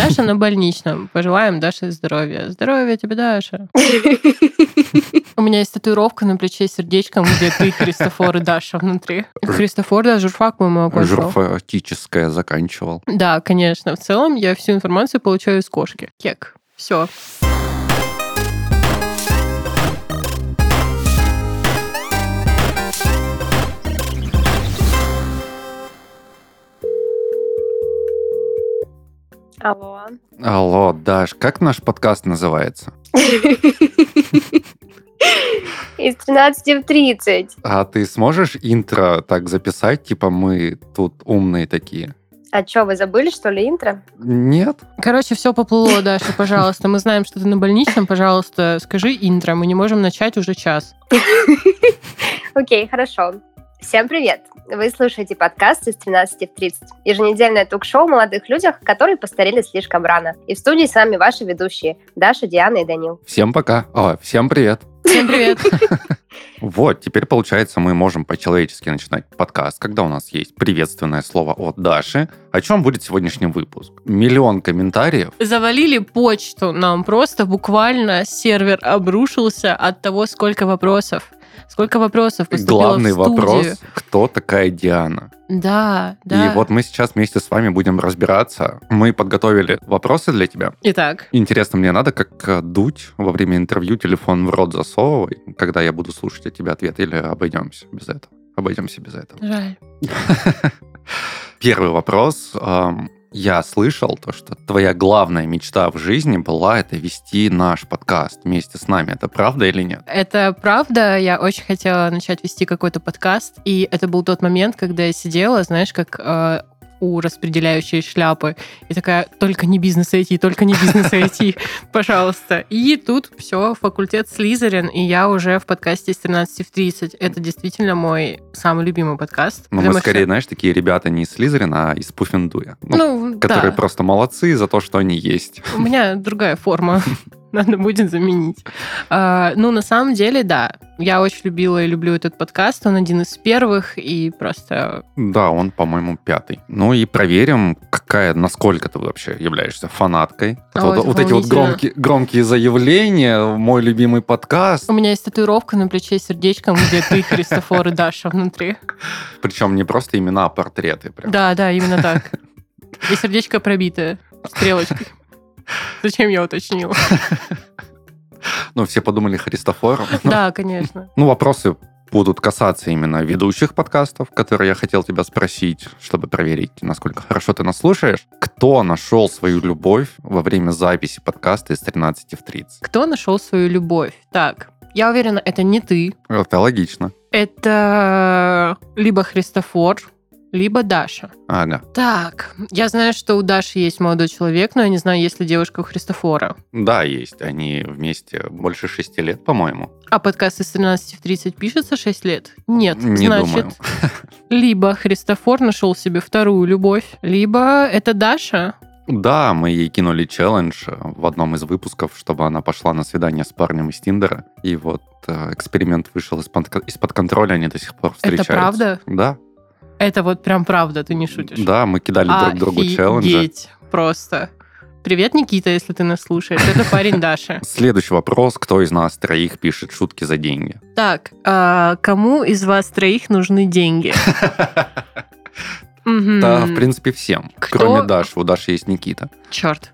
Даша на больничном. Пожелаем Даше здоровья. Здоровья тебе, Даша. У меня есть татуировка на плече с сердечком, где ты, Христофор и Даша внутри. Христофор, да, журфак, по-моему, окончил. Журфатическое заканчивал. Да, конечно. В целом я всю информацию получаю из кошки. Кек. Все. Алло. Алло, Даш, как наш подкаст называется? Из 13 в 30. А ты сможешь интро так записать, типа мы тут умные такие? А что, вы забыли, что ли, интро? Нет. Короче, все поплыло, Даша, пожалуйста. Мы знаем, что ты на больничном. Пожалуйста, скажи интро. Мы не можем начать уже час. Окей, хорошо. Всем привет! Вы слушаете подкаст из 13 в 30. Еженедельное ток-шоу о молодых людях, которые постарели слишком рано. И в студии с вами ваши ведущие Даша, Диана и Данил. Всем пока. О, всем привет. Всем привет. Вот, теперь, получается, мы можем по-человечески начинать подкаст, когда у нас есть приветственное слово от Даши. О чем будет сегодняшний выпуск? Миллион комментариев. Завалили почту нам просто, буквально сервер обрушился от того, сколько вопросов. Сколько вопросов поступило Главный в студию. вопрос, кто такая Диана? Да, да. И вот мы сейчас вместе с вами будем разбираться. Мы подготовили вопросы для тебя. Итак, Интересно, мне надо как э, дуть во время интервью телефон в рот засовывай, когда я буду слушать от тебя ответ, или обойдемся без этого? Обойдемся без этого. жаль. Первый вопрос. Я слышал то, что твоя главная мечта в жизни была это вести наш подкаст вместе с нами. Это правда или нет? Это правда. Я очень хотела начать вести какой-то подкаст, и это был тот момент, когда я сидела, знаешь, как э, у распределяющей шляпы, и такая, только не бизнес IT, только не бизнес IT, пожалуйста. И тут все, факультет Слизерин, и я уже в подкасте с 13 в 30. Это действительно мой самый любимый подкаст. Ну, мы скорее, знаешь, такие ребята не из Слизерина, а из Пуффендуя. Ну, ну, которые просто молодцы за то, что они есть. У меня другая форма. Надо будет заменить. А, ну, на самом деле, да. Я очень любила и люблю этот подкаст. Он один из первых, и просто... Да, он, по-моему, пятый. Ну и проверим, какая, насколько ты вообще являешься фанаткой. О, вот вот эти вот громкие, громкие заявления, мой любимый подкаст. У меня есть татуировка на плече с сердечком, где ты, Христофор и Даша внутри. Причем не просто имена, а портреты. Прям. Да, да, именно так. И сердечко пробитое стрелочкой. Зачем я уточнила? Ну, все подумали Христофор. Да, конечно. Ну, вопросы будут касаться именно ведущих подкастов, которые я хотел тебя спросить, чтобы проверить, насколько хорошо ты нас слушаешь. Кто нашел свою любовь во время записи подкаста из 13 в 30? Кто нашел свою любовь? Так, я уверена, это не ты. Это логично. Это либо Христофор, либо Даша. Ага. Так, я знаю, что у Даши есть молодой человек, но я не знаю, есть ли девушка у Христофора. Да, есть. Они вместе больше шести лет, по-моему. А подкаст из 13 в 30 пишется 6 лет? Нет. Не Значит, думаю. либо Христофор нашел себе вторую любовь, либо это Даша. Да, мы ей кинули челлендж э, в одном из выпусков, чтобы она пошла на свидание с парнем из Тиндера. И вот э, эксперимент вышел из-под, из-под контроля, они до сих пор встречаются. правда? Да. Это вот прям правда, ты не шутишь. Да, мы кидали друг другу челленджи. Просто. Привет, Никита, если ты нас слушаешь. Это парень Даши. Следующий вопрос. Кто из нас троих пишет шутки за деньги? Так, а кому из вас троих нужны деньги? Да, в принципе, всем. Кроме Даши. У Даши есть Никита. Черт.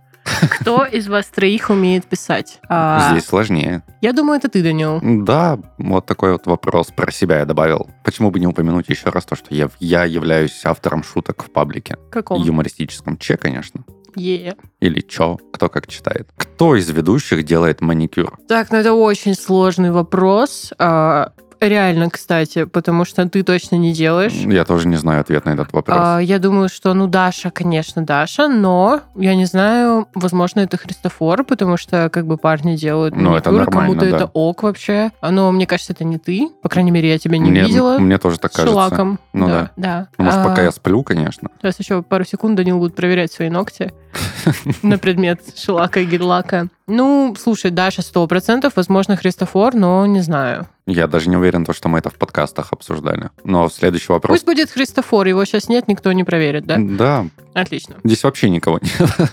Кто из вас троих умеет писать? А, Здесь сложнее. Я думаю, это ты, Данил. Да, вот такой вот вопрос про себя я добавил. Почему бы не упомянуть еще раз то, что я, я являюсь автором шуток в паблике. Каком? Юмористическом. Че, конечно. Е. Или чё, кто как читает. Кто из ведущих делает маникюр? Так, ну это очень сложный вопрос. А, реально, кстати, потому что ты точно не делаешь. Я тоже не знаю ответ на этот вопрос. А, я думаю, что, ну, Даша, конечно, Даша, но я не знаю, возможно, это Христофор, потому что, как бы, парни делают Ну, это маникюр, нормально, кому-то да. это ок вообще. Но мне кажется, это не ты. По крайней мере, я тебя не мне, видела. мне тоже так кажется. шелаком. Ну да. да. Ну, Может, А, пока я сплю, конечно. Сейчас еще пару секунд Данил будет проверять свои ногти на предмет шелака и гель-лака. Ну, слушай, Даша сто процентов, возможно, Христофор, но не знаю. Я даже не уверен, то, что мы это в подкастах обсуждали. Но следующий вопрос. Пусть будет Христофор, его сейчас нет, никто не проверит, да? Да, Отлично. здесь вообще никого нет.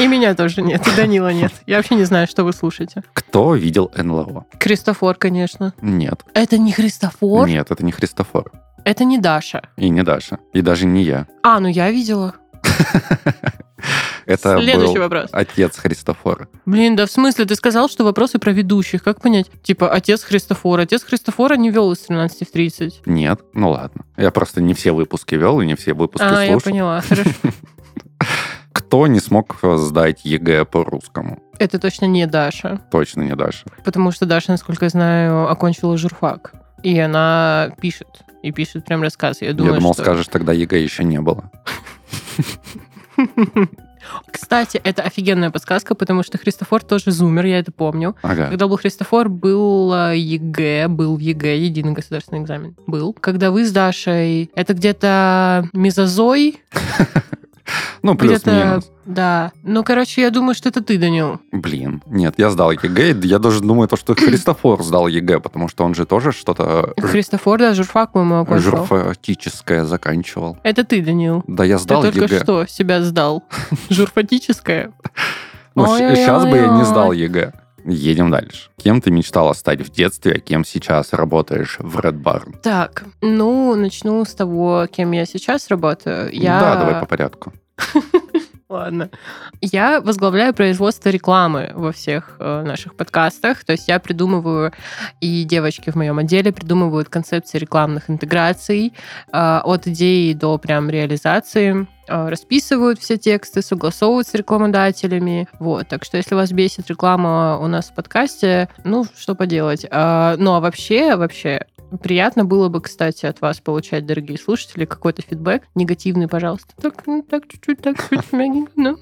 И меня тоже нет, и Данила нет. Я вообще не знаю, что вы слушаете. Кто видел НЛО? Христофор, конечно. Нет. Это не Христофор? Нет, это не Христофор. Это не Даша. И не Даша. И даже не я. А, ну я видела. Это Следующий был вопрос. отец Христофора. Блин, да в смысле, ты сказал, что вопросы про ведущих. Как понять? Типа, отец Христофора. Отец Христофора не вел из 13 в 30. Нет, ну ладно. Я просто не все выпуски вел и не все выпуски а, я слушал. поняла. Хорошо. Кто не смог сдать ЕГЭ по русскому? Это точно не Даша. Точно не Даша. Потому что Даша, насколько я знаю, окончила журфак. И она пишет. И пишет прям рассказ. Я думаю, Я думал, что... скажешь, тогда ЕГЭ еще не было. Кстати, это офигенная подсказка, потому что Христофор тоже зумер, я это помню. Ага. Когда был Христофор, был ЕГЭ, был ЕГЭ, единый государственный экзамен. Был. Когда вы с Дашей, это где-то мезозой, Ну, плюс-минус. Да. Ну, короче, я думаю, что это ты, Данил. Блин, нет, я сдал ЕГЭ. Я даже думаю, то, что Христофор сдал ЕГЭ, потому что он же тоже что-то Христофор, да, журфак, по-моему, окончил. журфатическое заканчивал. Это ты, Данил. Да, я сдал ты только ЕГЭ. что себя сдал. Журфатическое. Ну, сейчас бы я не сдал ЕГЭ. Едем дальше. Кем ты мечтала стать в детстве, а кем сейчас работаешь в Red Barn? Так, ну, начну с того, кем я сейчас работаю. Я... Да, давай по порядку. Ладно. Я возглавляю производство рекламы во всех э, наших подкастах. То есть я придумываю, и девочки в моем отделе придумывают концепции рекламных интеграций э, от идеи до прям реализации э, расписывают все тексты, согласовывают с рекламодателями. Вот. Так что если вас бесит реклама у нас в подкасте, ну, что поделать. А, ну, а вообще, вообще, Приятно было бы, кстати, от вас получать, дорогие слушатели, какой-то фидбэк. Негативный, пожалуйста. Так, ну, так чуть-чуть, так чуть мягенько, ну.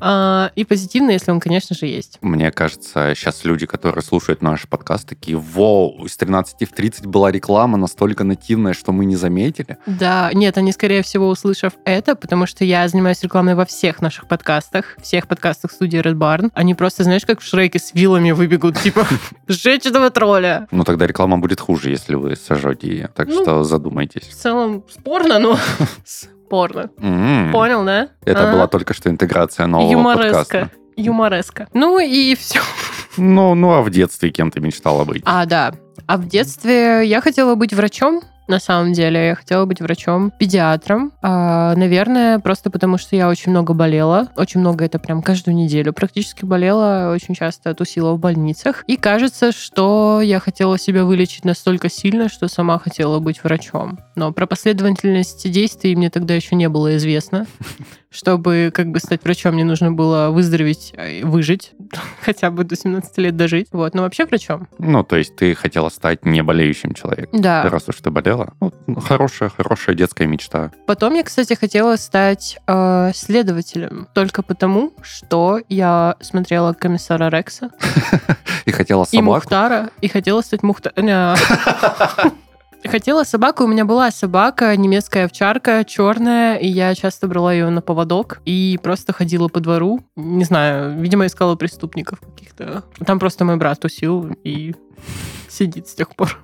А, и позитивный, если он, конечно же, есть. Мне кажется, сейчас люди, которые слушают наш подкаст, такие, вау, из 13 в 30 была реклама настолько нативная, что мы не заметили. Да, нет, они, скорее всего, услышав это, потому что я занимаюсь рекламой во всех наших подкастах, всех подкастах студии Red Barn. Они просто, знаешь, как в Шреке с вилами выбегут, типа, сжечь этого тролля. Ну, тогда реклама будет хуже, если вы сожжете ее. Так Ну, что В задумайтесь. целом, спорно, но спорно. Понял, да? Это была только что интеграция нового Юмореска. подкаста. Юмореска. Ну и все. Ну, ну, а в детстве кем ты мечтала быть? А, да. А в детстве я хотела быть врачом, на самом деле. Я хотела быть врачом-педиатром. А, наверное, просто потому, что я очень много болела. Очень много это прям каждую неделю практически болела. Очень часто тусила в больницах. И кажется, что я хотела себя вылечить настолько сильно, что сама хотела быть врачом. Но про последовательность действий мне тогда еще не было известно. Чтобы как бы стать врачом, мне нужно было выздороветь, э, выжить, хотя бы до 17 лет дожить. Вот, но вообще врачом. Ну, то есть ты хотела стать не болеющим человеком. Да. Раз уж ты болела. Ну, хорошая, хорошая детская мечта. Потом я, кстати, хотела стать э, следователем. Только потому, что я смотрела комиссара Рекса И хотела и собаку. Мухтара, и хотела стать Мухтаром. Хотела собаку, у меня была собака, немецкая овчарка, черная, и я часто брала ее на поводок и просто ходила по двору. Не знаю, видимо, искала преступников каких-то. Там просто мой брат тусил и сидит с тех пор.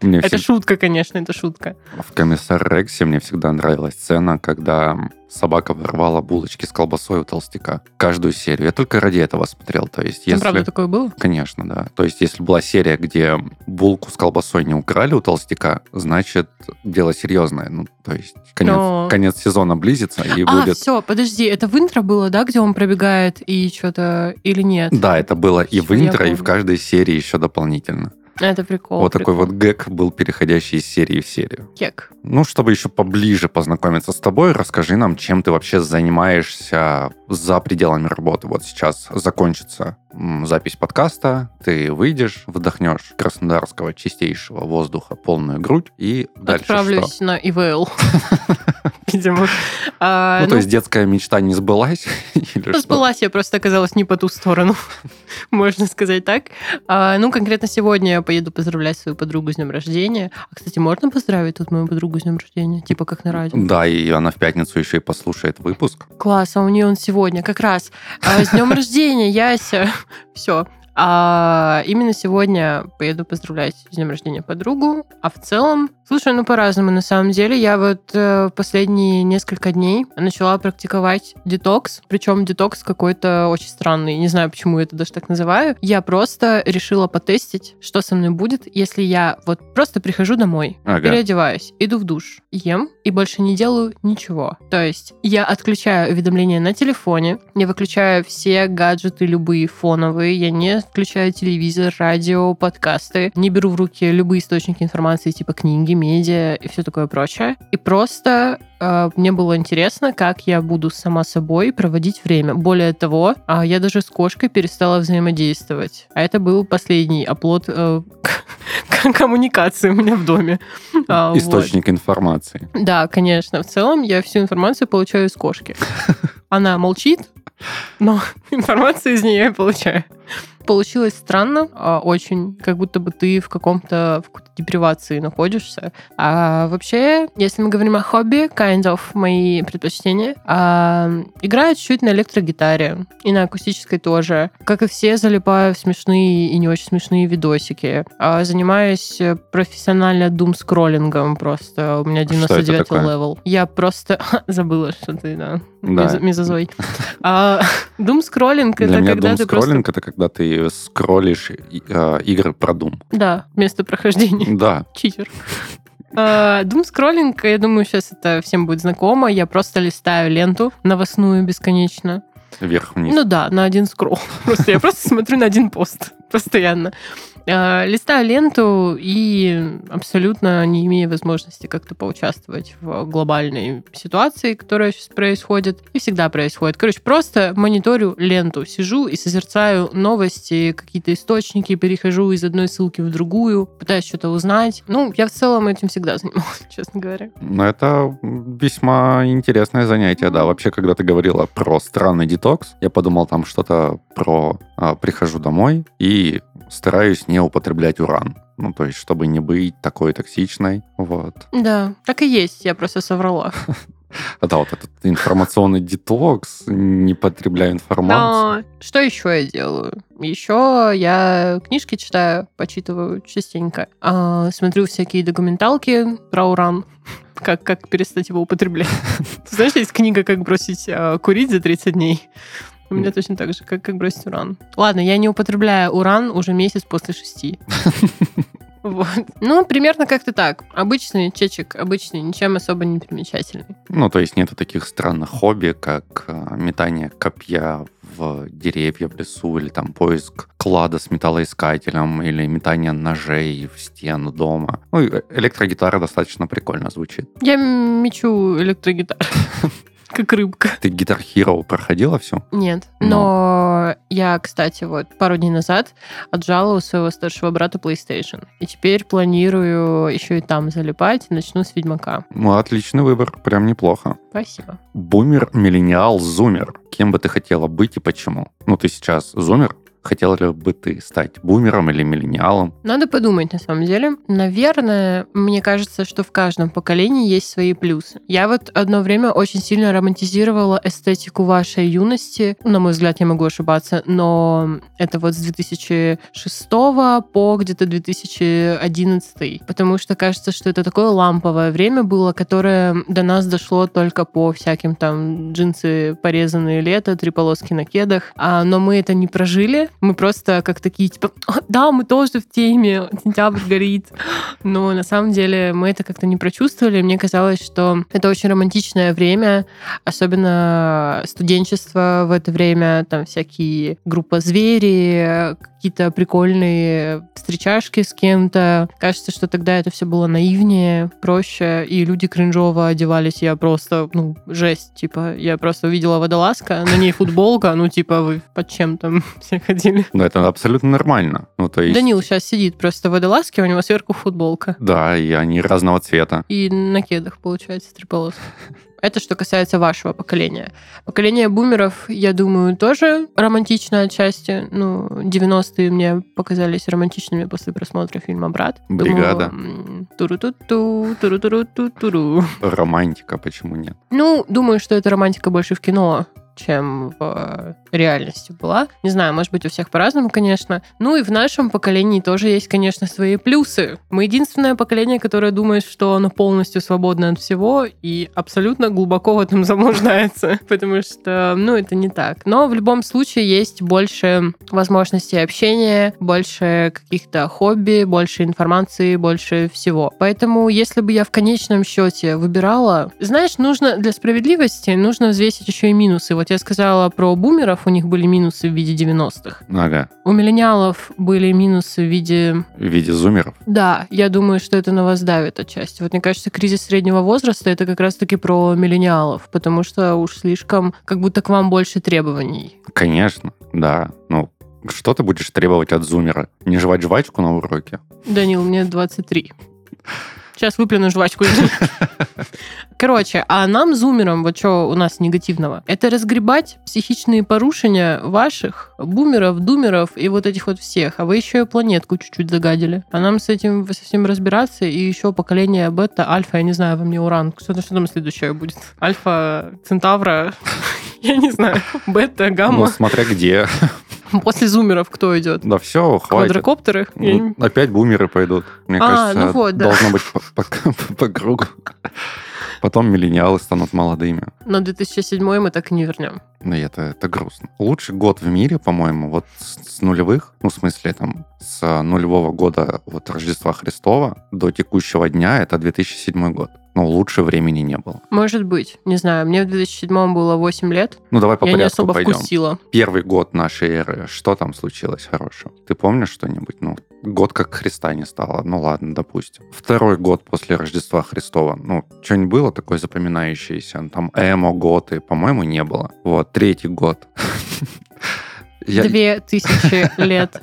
Мне Это всег- шутка, конечно, это шутка. В «Комиссар Рексе» мне всегда нравилась сцена, когда собака ворвала булочки с колбасой у толстяка. Каждую серию. Я только ради этого смотрел. То есть, Там если... правда такое было? Конечно, да. То есть, если была серия, где булку с колбасой не украли у толстяка, значит, дело серьезное. Ну, то есть, конец, Но- конец сезона близится, и а, будет... все, подожди, это в интро было, да, где он пробегает и что-то или нет? Да, это было и в интро, и в каждой серии еще дополнительно. Это прикол. вот такой прикол. вот гэг был, переходящий из серии в серию. кек. Ну, чтобы еще поближе познакомиться с тобой, расскажи нам, чем ты вообще занимаешься за пределами работы. Вот сейчас закончится запись подкаста, ты выйдешь, вдохнешь краснодарского чистейшего воздуха полную грудь и дальше Отправлюсь что? на ИВЛ. Видимо. А, Ну, то ну, есть детская мечта не сбылась? Или что? Сбылась, я просто оказалась не по ту сторону, можно сказать так. А, ну, конкретно сегодня я поеду поздравлять свою подругу с днем рождения. А, кстати, можно поздравить тут мою подругу с днем рождения? Типа как на радио. Да, и она в пятницу еще и послушает выпуск. Класс, а у нее он сегодня как раз. А, с днем рождения, Яся. Все. А именно сегодня поеду поздравлять с днем рождения подругу, а в целом Слушай, ну по-разному на самом деле. Я вот э, последние несколько дней начала практиковать детокс, причем детокс какой-то очень странный. Не знаю, почему я это даже так называю. Я просто решила потестить, что со мной будет, если я вот просто прихожу домой, Ага. переодеваюсь, иду в душ, ем и больше не делаю ничего. То есть я отключаю уведомления на телефоне, я выключаю все гаджеты любые фоновые, я не включаю телевизор, радио, подкасты, не беру в руки любые источники информации типа книги, медиа и все такое прочее. И просто э, мне было интересно, как я буду сама собой проводить время. Более того, а, я даже с кошкой перестала взаимодействовать. А это был последний оплот э, коммуникации у меня в доме. А, вот. Источник информации. Да, конечно. В целом я всю информацию получаю из кошки. Она молчит, но информацию из нее я получаю. Получилось странно, а, очень, как будто бы ты в каком-то в депривации находишься. А вообще, если мы говорим о хобби, kind of мои предпочтения, а, играю чуть-чуть на электрогитаре и на акустической тоже. Как и все, залипаю в смешные и не очень смешные видосики. А, занимаюсь профессионально дум-скроллингом просто. У меня Что это 99 такое? level. Я просто забыла, что ты, да, Да. Мезо- мезозой. А, Дум-скроллинг это когда ты просто... это когда ты скроллишь э, игры про Doom. Да, вместо прохождения. Да, Читер. Дум-скроллинг, я думаю, сейчас это всем будет знакомо. Я просто листаю ленту новостную бесконечно. вверх-вниз. Ну да, на один скролл. Просто я просто смотрю на один пост постоянно. А, Листаю ленту и абсолютно не имея возможности как-то поучаствовать в глобальной ситуации, которая сейчас происходит. И всегда происходит. Короче, просто мониторю ленту, сижу и созерцаю новости, какие-то источники, перехожу из одной ссылки в другую, пытаюсь что-то узнать. Ну, я в целом этим всегда занималась, честно говоря. Ну, это весьма интересное занятие, да. Вообще, когда ты говорила про странный детокс, я подумал там что-то про прихожу домой и стараюсь не употреблять уран. Ну, то есть, чтобы не быть такой токсичной. Вот. Да, так и есть, я просто соврала. А да, вот этот информационный детокс, не потребляю информацию. Но что еще я делаю? Еще я книжки читаю, почитываю частенько. А, смотрю всякие документалки про уран. Как, как перестать его употреблять. Знаешь, есть книга «Как бросить а, курить за 30 дней». У меня точно так же, как, как бросить уран. Ладно, я не употребляю уран уже месяц после шести. Вот. Ну, примерно как-то так. Обычный чечек, обычный, ничем особо не примечательный. Ну, то есть нету таких странных хобби, как а, метание копья в деревья в лесу, или там поиск клада с металлоискателем, или метание ножей в стену дома. Ну, и электрогитара достаточно прикольно звучит. Я мечу электрогитару, как рыбка. Ты Guitar Hero проходила все? Нет. Но. Но я, кстати, вот пару дней назад отжала у своего старшего брата PlayStation. И теперь планирую еще и там залипать. Начну с Ведьмака. Ну, отличный выбор, прям неплохо. Спасибо. Бумер, миллениал, зумер. Кем бы ты хотела быть и почему? Ну, ты сейчас зумер. Хотела ли бы ты стать бумером или миллениалом? Надо подумать, на самом деле. Наверное, мне кажется, что в каждом поколении есть свои плюсы. Я вот одно время очень сильно романтизировала эстетику вашей юности. На мой взгляд, я могу ошибаться, но это вот с 2006 по где-то 2011. Потому что кажется, что это такое ламповое время было, которое до нас дошло только по всяким там джинсы порезанные лето, три полоски на кедах. А, но мы это не прожили. Мы просто как такие, типа, «О, да, мы тоже в теме, сентябрь горит. Но на самом деле мы это как-то не прочувствовали. Мне казалось, что это очень романтичное время, особенно студенчество в это время, там всякие группа звери, какие-то прикольные встречашки с кем-то. Кажется, что тогда это все было наивнее, проще, и люди кринжово одевались. Я просто, ну, жесть, типа, я просто увидела водолазка, на ней футболка, ну, типа, вы под чем там все ходили? Ну, это абсолютно нормально. Ну, то есть... Данил сейчас сидит просто в водолазке, у него сверху футболка. Да, и они разного цвета. И на кедах, получается, три полоски. Это что касается вашего поколения. Поколение бумеров, я думаю, тоже романтично отчасти. Ну, 90-е мне показались романтичными после просмотра фильма «Брат». Бригада. Туру-ту-ту, туру-туру-ту-туру. Романтика, почему нет? Ну, думаю, что это романтика больше в кино. Чем в реальности была. Не знаю, может быть, у всех по-разному, конечно. Ну и в нашем поколении тоже есть, конечно, свои плюсы. Мы единственное поколение, которое думает, что оно полностью свободно от всего и абсолютно глубоко в этом заблуждается, потому что, ну, это не так. Но в любом случае есть больше возможностей общения, больше каких-то хобби, больше информации, больше всего. Поэтому, если бы я в конечном счете выбирала, знаешь, нужно для справедливости, нужно взвесить еще и минусы. Вот я сказала про бумеров, у них были минусы в виде 90-х. Ага. У миллениалов были минусы в виде... В виде зумеров. Да, я думаю, что это на вас давит отчасти. Вот мне кажется, кризис среднего возраста это как раз-таки про миллениалов, потому что уж слишком как будто к вам больше требований. Конечно, да. Ну, что ты будешь требовать от зумера? Не жевать жвачку на уроке? Данил, мне 23. Сейчас выплюну жвачку. Короче, а нам, зумерам, вот что у нас негативного, это разгребать психичные порушения ваших бумеров, думеров и вот этих вот всех. А вы еще и планетку чуть-чуть загадили. А нам с этим совсем разбираться, и еще поколение бета, альфа, я не знаю, во мне уран. Что, что там следующее будет? Альфа, центавра, я не знаю, бета, гамма. Ну, смотря где. После зумеров кто идет? Да все, хватит. Квадрокоптеры? Ну, опять бумеры пойдут. Мне А, кажется, ну вот, да. должно быть по, по- по кругу. Потом миллениалы станут молодыми. Но 2007 мы так и не вернем. Ну, это, это грустно. Лучший год в мире, по-моему, вот с, с нулевых, ну, в смысле, там, с нулевого года вот Рождества Христова до текущего дня, это 2007 год. Ну, лучше времени не было. Может быть, не знаю. Мне в 2007 было 8 лет. Ну, давай по я не порядку особо пойдем. вкусила. Первый год нашей эры, что там случилось хорошего? Ты помнишь что-нибудь? Ну, год как Христа не стало. Ну, ладно, допустим. Второй год после Рождества Христова. Ну, что-нибудь было такое запоминающееся? Там эмо, готы, по-моему, не было. Вот, третий год. Две тысячи лет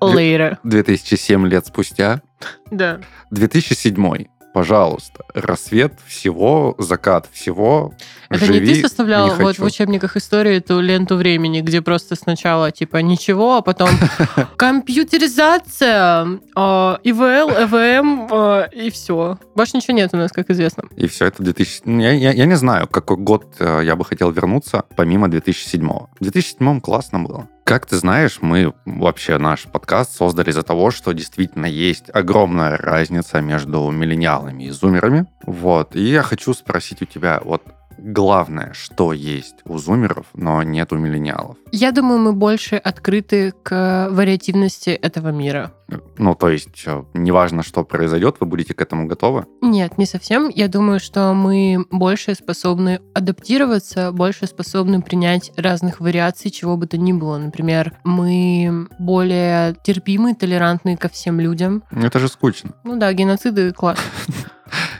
later. 2007 лет спустя. Да. 2007. Пожалуйста. Рассвет всего, закат всего. Это Живи, не ты составлял не вот в учебниках истории эту ленту времени, где просто сначала типа ничего, а потом компьютеризация, а, ИВЛ, ЭВМ а, и все. Больше ничего нет у нас, как известно. И все это 2000... ну, Я, я- я не знаю, какой год э, я бы хотел вернуться, помимо 2007. В 2007 классно было. Как ты знаешь, мы вообще наш подкаст создали из-за того, что действительно есть огромная разница между миллениалами и зумерами. Вот. И я хочу спросить у тебя, вот главное, что есть у зумеров, но нет у миллениалов. Я думаю, мы больше открыты к вариативности этого мира. Ну, то есть, э, неважно, что произойдет, вы будете к этому готовы? Нет, не совсем. Я думаю, что мы больше способны адаптироваться, больше способны принять разных вариаций, чего бы то ни было. Например, мы более терпимы, толерантны ко всем людям. Это же скучно. Ну да, геноциды класс.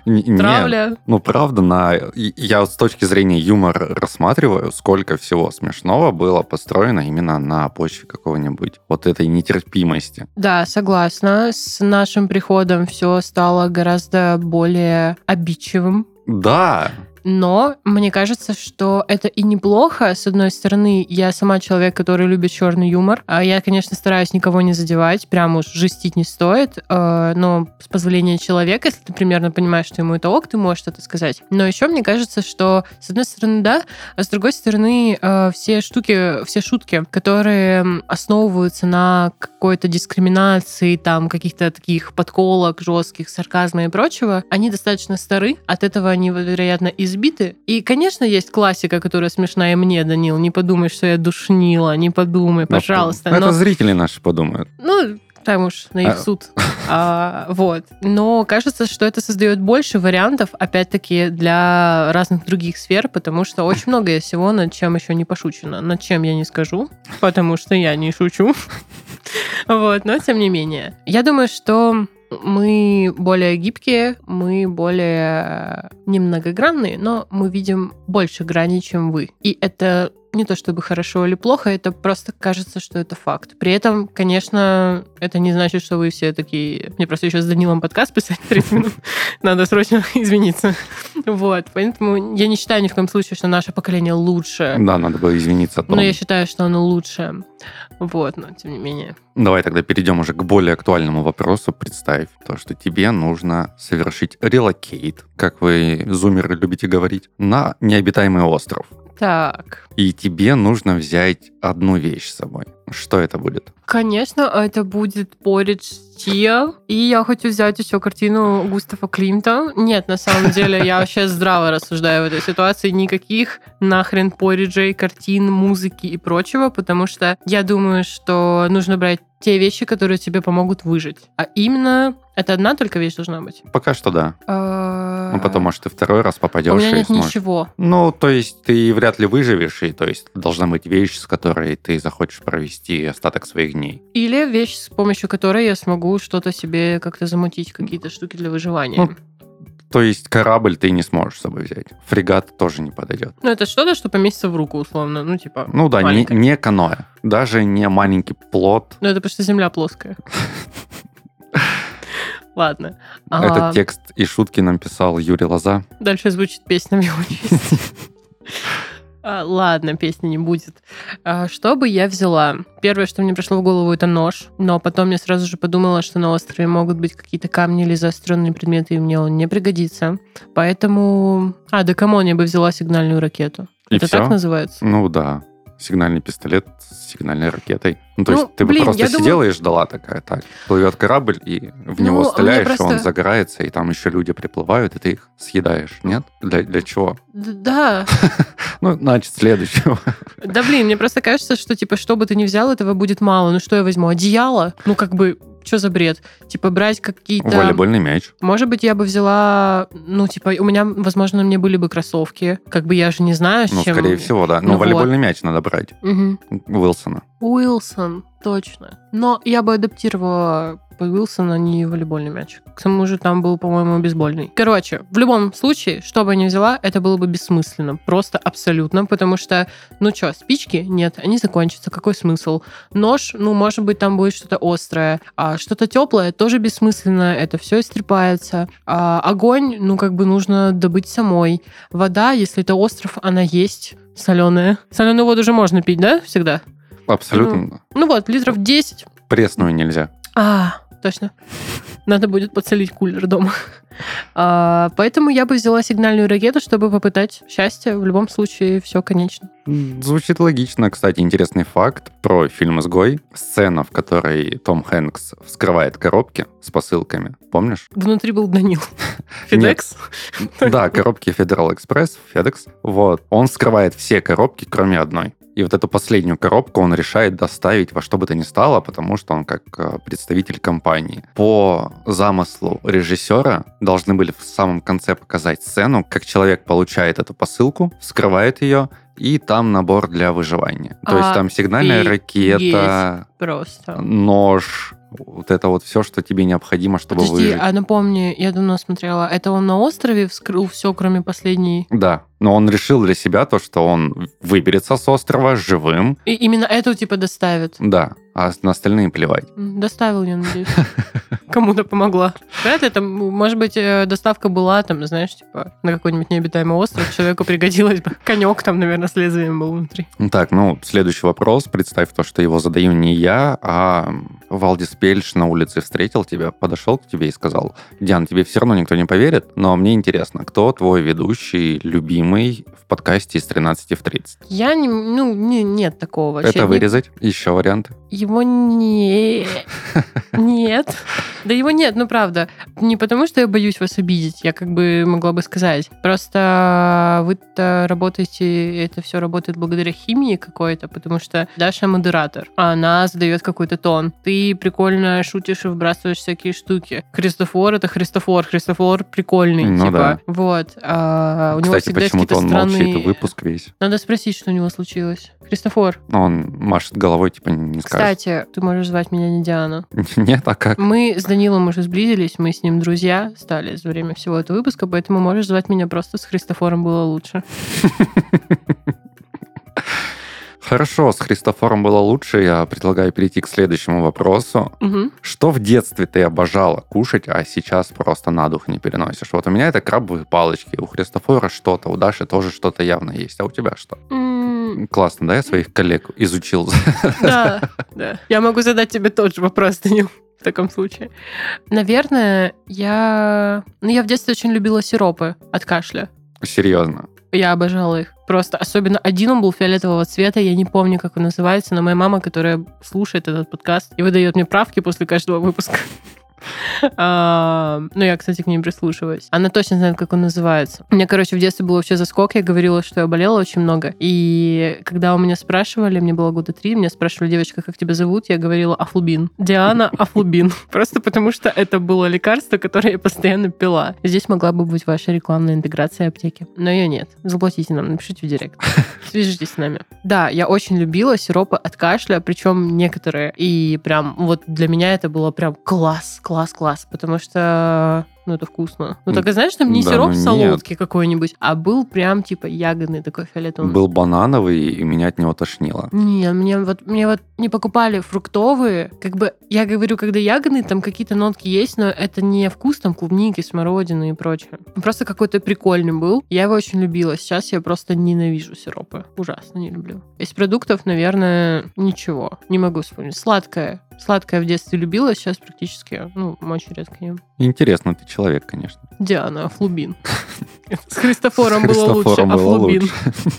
Н- нет. Травля. Ну, правда, на... я вот с точки зрения юмора рассматриваю, сколько всего смешного было построено именно на почве какого-нибудь вот этой нетерпимости. Да, согласна. С нашим приходом все стало гораздо более обидчивым. Да, Но мне кажется, что это и неплохо. С одной стороны, я сама человек, который любит черный юмор. А Я, конечно, стараюсь никого не задевать, прям уж жестить не стоит. э, Но с позволения человека, если ты примерно понимаешь, что ему это ок, ты можешь это сказать. Но еще мне кажется, что с одной стороны, да, а с другой стороны, э, все штуки, все шутки, которые основываются на какой-то дискриминации, там, каких-то таких подколок жестких, сарказма и прочего, они достаточно стары, от этого они, вероятно, избиты. И, конечно, есть классика, которая смешная мне, Данил, не подумай, что я душнила, не подумай, но пожалуйста. Это Но- зрители наши подумают. ну, там уж на их А. суд. А, вот. Но кажется, что это создает больше вариантов, опять-таки, для разных других сфер, потому что очень много всего, над чем еще не пошучено. Над чем я не скажу, потому что я не шучу. Вот, но тем не менее. Я думаю, что мы более гибкие, мы более немногогранные, но мы видим больше граней, чем вы. И это не то чтобы хорошо или плохо, это просто кажется, что это факт. При этом, конечно, это не значит, что вы все такие... Мне просто еще с Данилом подкаст писать 30 минут. Надо срочно извиниться. Вот. Поэтому я не считаю ни в коем случае, что наше поколение лучше. Да, надо было извиниться. Но я считаю, что оно лучше. Вот, но тем не менее. Давай тогда перейдем уже к более актуальному вопросу. Представь то, что тебе нужно совершить релокейт, как вы, зумеры, любите говорить, на необитаемый остров. Так. И тебе нужно взять одну вещь с собой. Что это будет? Конечно, это будет поридж Тия. И я хочу взять еще картину Густава Климта. Нет, на самом деле, я вообще здраво рассуждаю в этой ситуации. Никаких нахрен пориджей, картин, музыки и прочего, потому что я думаю, что нужно брать те вещи, которые тебе помогут выжить. А именно, это одна только вещь должна быть? Пока что да. Ну, потом, может, ты второй раз попадешь У меня нет сможешь. ничего. Ну, то есть ты вряд ли выживешь, и то есть должна быть вещь, с которой ты захочешь провести остаток своих дней. Или вещь, с помощью которой я смогу что-то себе как-то замутить, какие-то штуки для выживания. Ну, То есть корабль ты не сможешь с собой взять. Фрегат тоже не подойдет. Ну, это что-то, что поместится в руку, условно. Ну, типа, Ну да, не, маленькое. не каноэ. Даже не маленький плот. Ну, это потому что земля плоская. Ладно. А, Этот текст и шутки нам писал Юрий Лоза. Дальше звучит песня в его честь. А, Ладно, песни не будет. А, Что бы я взяла? Первое, что мне пришло в голову, это нож. Но потом я сразу же подумала, что на острове могут быть какие-то камни или заостренные предметы, и мне он не пригодится. Поэтому... А, да come on, я бы взяла сигнальную ракету. И это всё? так называется? Ну да, сигнальный пистолет с сигнальной ракетой. Ну, то Ну, есть ты блин, бы просто сидела и ждала такая, так, плывет корабль, и в Ну, него мне стреляешь, и он просто- загорается, и там еще люди приплывают, и ты их съедаешь, нет? Для, для чего? Да, Ну, значит, следующего. Да блин, мне просто кажется, что типа что бы ты ни взял, этого будет мало. Ну что я возьму? Одеяло? Ну как бы, что за бред? Типа брать какие-то... Волейбольный мяч. Может быть, я бы взяла, ну, типа, у меня, возможно, мне были бы кроссовки. Как бы я же не знаю, с Ну, чем... скорее всего, да. Ну Ну, вот. волейбольный мяч надо брать. Мгм. Уилсона. Уилсон, точно. Но я бы адаптировала под Уилсона не волейбольный мяч. К тому же там был, по-моему, бейсбольный. Короче, в любом случае, что бы я ни взяла, это было бы бессмысленно. Просто абсолютно. Потому что, ну что, спички? Нет, они закончатся. Какой смысл? Нож, ну, может быть, там будет что-то острое. А что-то теплое тоже бессмысленно. Это все истрепается. А огонь, ну, как бы нужно добыть самой. Вода, если это остров, она есть соленая. Соленую воду уже можно пить, да, всегда? Абсолютно. Ну вот, литров 10. Пресную нельзя. А, точно. Надо будет подсолить кулер дома. А, поэтому я бы взяла сигнальную ракету, чтобы попытать счастье. В любом случае, все конечно. Звучит логично. Кстати, интересный факт про фильм «Изгой». Сцена, в которой Том Хэнкс вскрывает коробки с посылками. Помнишь? Внутри был Данил. Нет. Фидекс? Да, коробки Federal Express, FedEx. Вот. Он вскрывает все коробки, кроме одной. И вот эту последнюю коробку он решает доставить во что бы то ни стало, потому что он как э, представитель компании. По замыслу режиссера должны были в самом конце показать сцену, как человек получает эту посылку, вскрывает ее, и там набор для выживания. То есть там сигнальная ракета, Просто. нож, вот это вот все, что тебе необходимо, чтобы Подожди, выжить. а напомни, я давно смотрела, это он на острове вскрыл все, кроме последней... Да, но он решил для себя то, что он выберется с острова живым, И именно эту типа доставят. да, а на остальные плевать. Доставил, я надеюсь. Кому-то помогла. Вряд ли там, может быть, э, доставка была там, знаешь, типа на какой-нибудь необитаемый остров, человеку пригодилось бы. Конек там, наверное, с лезвием был внутри. Ну Так, ну, следующий вопрос. Представь то, что его задаю не я, а Валдис Пельш на улице встретил тебя, подошел к тебе и сказал, Диан, тебе все равно никто не поверит, но мне интересно, кто твой ведущий, любимый в подкасте из 13 в 30? Я не, ну, не, нет такого вообще. Это вырезать? Еще варианты? Его не... Нет. Да его нет, ну правда. Не потому, что я боюсь вас обидеть, я как бы могла бы сказать. Просто вы-то работаете, это все работает благодаря химии какой-то, потому что Даша модератор, а она задает какой-то тон. Ты прикольно шутишь и выбрасываешь всякие штуки. Христофор — это Христофор. Христофор прикольный, Ну типа. да. Вот. А у него Кстати, всегда есть почему-то он странные... молчит выпуск весь. Надо спросить, что у него случилось. Христофор, Он машет головой, типа, не скажет. кстати, ты можешь звать меня не Диана. Нет, а как? Мы с Данилом уже сблизились, мы с ним друзья стали за время всего этого выпуска, поэтому можешь звать меня просто с Христофором было лучше. Хорошо, с Христофором было лучше. Я предлагаю перейти к следующему вопросу. Мгм. Что в детстве ты обожала кушать, а сейчас просто на дух не переносишь? Вот у меня это крабовые палочки, у Христофора что-то, у Даши тоже что-то явно есть. А у тебя что? Классно, да? Я своих коллег изучил. Да, да. Я могу задать тебе тот же вопрос, Данил, в таком случае. Наверное, я... Ну, я в детстве очень любила сиропы от кашля. Серьезно. Я обожала их. Просто особенно один он был фиолетового цвета, я не помню, как он называется, но моя мама, которая слушает этот подкаст и выдает мне правки после каждого выпуска, ну, я, кстати, к ней прислушиваюсь. Она точно знает, как он называется. У меня, короче, в детстве был вообще заскок. Я говорила, что я болела очень много. И когда у меня спрашивали, мне было года три, меня спрашивали, девочка, как тебя зовут? Я говорила Афлубин. Диана Афлубин. Просто потому что это было лекарство, которое я постоянно пила. Здесь могла бы быть ваша рекламная интеграция аптеки. Но ее нет. Заплатите нам, напишите в директ. Свяжитесь с нами. Да, я очень любила сиропы от кашля, причем некоторые. И прям вот для меня это было прям класс, класс, класс, потому что ну, это вкусно. Ну, только знаешь, там не Да, сироп ну, солодкий какой-нибудь, а был прям, типа, ягодный такой фиолетовый. Был банановый, и меня от него тошнило. Не, мне вот, мне вот не покупали фруктовые. Как бы, я говорю, когда ягодные, там какие-то нотки есть, но это не вкус там клубники, смородины и прочее. Он Просто какой-то прикольный был. Я его очень любила. Сейчас я просто ненавижу сиропы. Ужасно не люблю. Из продуктов, наверное, ничего. Не могу вспомнить. Сладкое. Сладкое в детстве любила, сейчас практически, ну, очень редко ем. Интересно ты человек, конечно. Диана, Афлубин. С Христофором было лучше, Афлубин. лучше.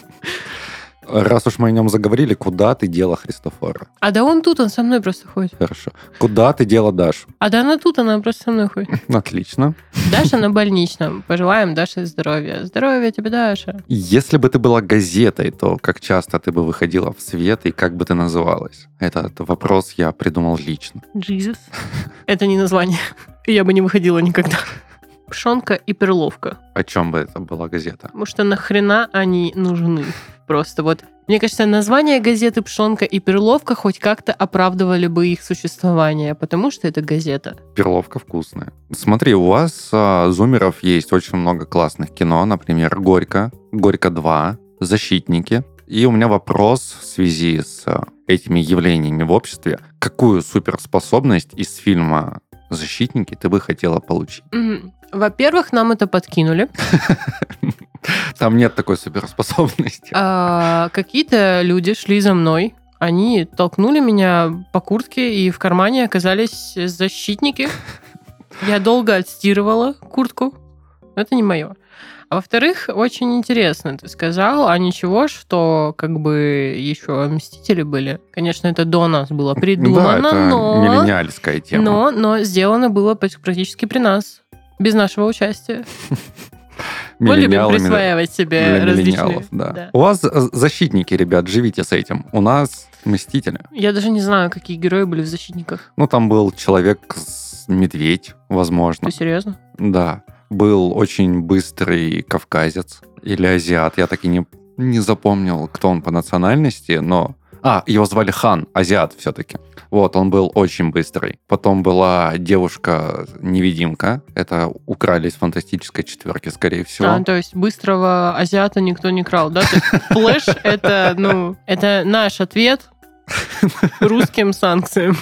Раз уж мы о нем заговорили, куда ты дела Христофора? А да он тут, он со мной просто ходит. Хорошо. Куда ты дела Дашу? А да она тут, она просто со мной ходит. Отлично. Даша на больничном. Пожелаем Даше здоровья. Здоровья тебе, Даша. Если бы ты была газетой, то как часто ты бы выходила в свет и как бы ты называлась? Этот вопрос я придумал лично. Jesus. Это не название. Я бы не выходила никогда. Пшонка и перловка. О чем бы это была газета? Потому что нахрена они нужны? Просто вот мне кажется, название газеты «Пшонка» и «Перловка» хоть как-то оправдывали бы их существование, потому что это газета. Перловка вкусная. Смотри, у вас, а, зумеров, есть очень много классных кино. Например, «Горько», «Горько 2», «Защитники». И у меня вопрос в связи с а, этими явлениями в обществе. Какую суперспособность из фильма «Защитники» ты бы хотела получить? Во-первых, нам это подкинули. Там нет такой суперспособности. А, Какие-то люди шли за мной. Они толкнули меня по куртке, и в кармане оказались защитники. Я долго отстирывала куртку. Но это не мое. А во-вторых, очень интересно ты сказал, а ничего, что как бы еще Мстители были. Конечно, это до нас было да, придумано, это но... миллениальская тема. Но, но сделано было пр- практически при нас. Без нашего участия. Мы любим присваивать себе различные... миллениалов, да. У вас э, защитники, ребят, живите с этим. У нас мстители. Я даже не знаю, какие герои были в «Защитниках». Ну, там был человек с медведь, возможно. Ты серьезно? Да. Был очень быстрый кавказец или азиат. Я так и не, не запомнил, кто он по национальности, но... А, его звали Хан, азиат все-таки. Вот, он был очень быстрый. Потом была девушка-невидимка. Это украли из фантастической четверки, скорее всего. А, то есть быстрого азиата никто не крал, да? Флэш — это, ну, это наш ответ русским санкциям.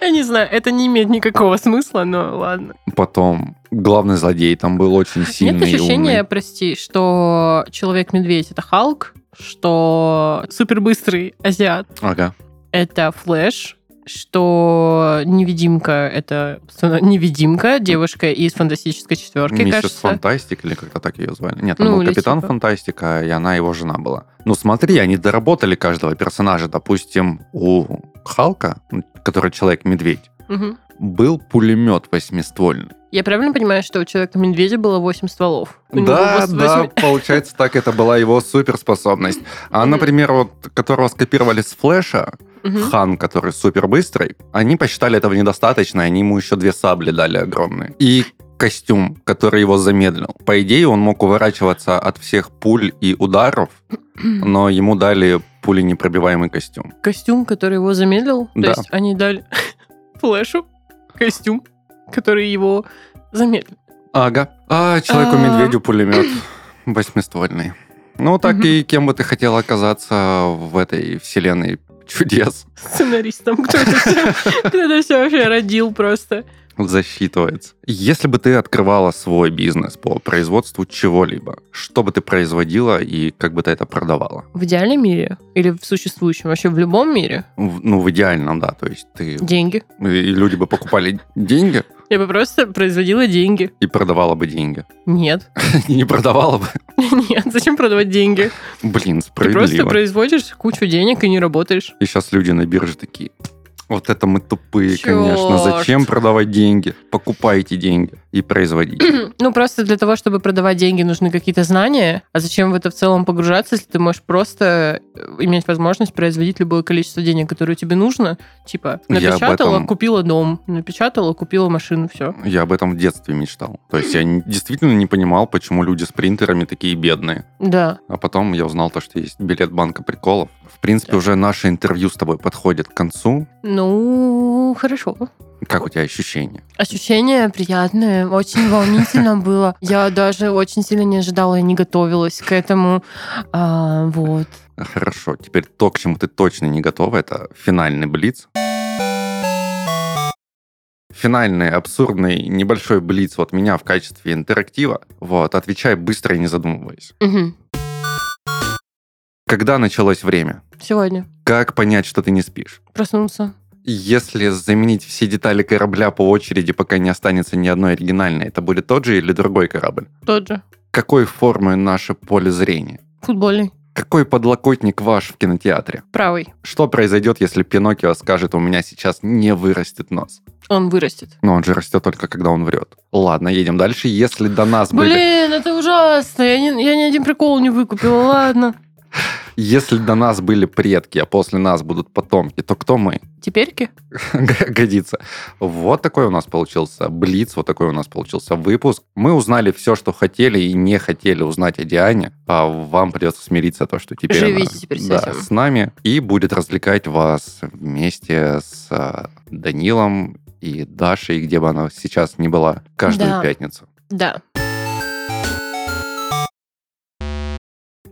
Я не знаю, это не имеет никакого смысла, но ладно. Потом главный злодей там был очень сильный Нет ощущения, умный. прости, что Человек-медведь — это Халк, что супербыстрый азиат Ага. — это Флэш, что невидимка — это невидимка, девушка из фантастической четверки, Миссис кажется. Фантастик, или как-то так ее звали. Нет, Ну, был Капитан типа. Фантастика, и она его жена была. Ну, смотри, они доработали каждого персонажа. Допустим, у Халка, который Человек-медведь, Мгм. был пулемет восьмиствольный. Я правильно понимаю, что у человека-медведя было 8 стволов? У Да, восемь- да, восемь- получается так, это была его суперспособность. А, например, вот, которого скопировали с Флэша, Мгм. Хан, который супер быстрый, они посчитали этого недостаточно, они ему еще две сабли дали огромные. И костюм, который его замедлил. По идее, он мог уворачиваться от всех пуль и ударов, но ему дали пуленепробиваемый костюм. Костюм, который его замедлил? Да. То есть они дали Флэшу костюм, который его замедлил. Ага. А Человеку-медведю пулемет восьмиствольный. Ну, так и кем бы ты хотел оказаться в этой вселенной чудес Сценаристом. Кто это все, кто это все вообще родил просто? засчитывается. Если бы ты открывала свой бизнес по производству чего-либо, что бы ты производила и как бы ты это продавала? В идеальном мире? Или в существующем? Вообще в любом мире? В- ну, в идеальном, да. То есть ты... Деньги. И люди бы покупали деньги. Я бы просто производила деньги. И продавала бы деньги. Нет. Не продавала бы. Нет, зачем продавать деньги? Блин, Ты просто справедливо. производишь кучу денег и не работаешь. И сейчас люди на бирже такие. Вот это мы тупые, Чёрт. конечно. Зачем продавать деньги? Покупайте деньги и производите. Ну, просто для того, чтобы продавать деньги, нужны какие-то знания. А зачем в это в целом погружаться, если ты можешь просто э, иметь возможность производить любое количество денег, которое тебе нужно? Типа, напечатала, этом- купила дом, напечатала, купила машину, все. Я об этом в детстве мечтал. То есть я действительно не понимал, почему люди с принтерами такие бедные. Да. А потом я узнал то, что есть билет банка приколов. В принципе, Да. уже наше интервью с тобой подходит к концу. Ну, хорошо. Как у тебя ощущения? Ощущение приятное, очень волнительно было. Я даже очень сильно не ожидала и не готовилась к этому. А, вот. Хорошо. Теперь то, к чему ты точно не готова, это финальный блиц. Финальный, абсурдный, небольшой блиц от меня в качестве интерактива. Вот, отвечай быстро и не задумываясь. Мгм. Когда началось время? Сегодня. Как понять, что ты не спишь? Проснулся. Если заменить все детали корабля по очереди, пока не останется ни одной оригинальной, это будет тот же или другой корабль? Тот же. Какой формы наше поле зрения? Футбольный. Какой подлокотник ваш в кинотеатре? Правый. Что произойдет, если Пиноккио скажет, у меня сейчас не вырастет нос? Он вырастет. Но он же растет только, когда он врет. Ладно, едем дальше. Если до нас были... Блин, это ужасно. Я, не- я ни один прикол не выкупила, ладно. Если до нас были предки, а после нас будут потомки, то кто мы? Теперьки? Годится. Вот такой у нас получился Блиц, вот такой у нас получился выпуск. Мы узнали все, что хотели и не хотели узнать о Диане, а вам придется смириться то, что теперь Живите она, теперь с да, этим. с нами и будет развлекать вас вместе с а, Данилом и Дашей, где бы она сейчас не была, каждую Да. пятницу. Да.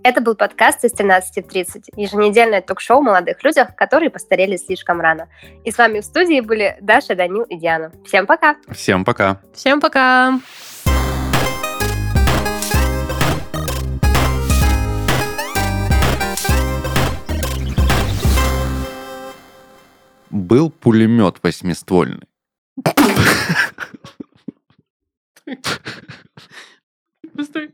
Это был подкаст из 13 в 30, еженедельное ток-шоу о молодых людях, которые постарели слишком рано. И с вами в студии были Даша, Данил и Диана. Всем пока! Всем пока! Всем пока. Был пулемет восьмиствольный. Постой.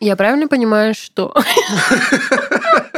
Я правильно понимаю, что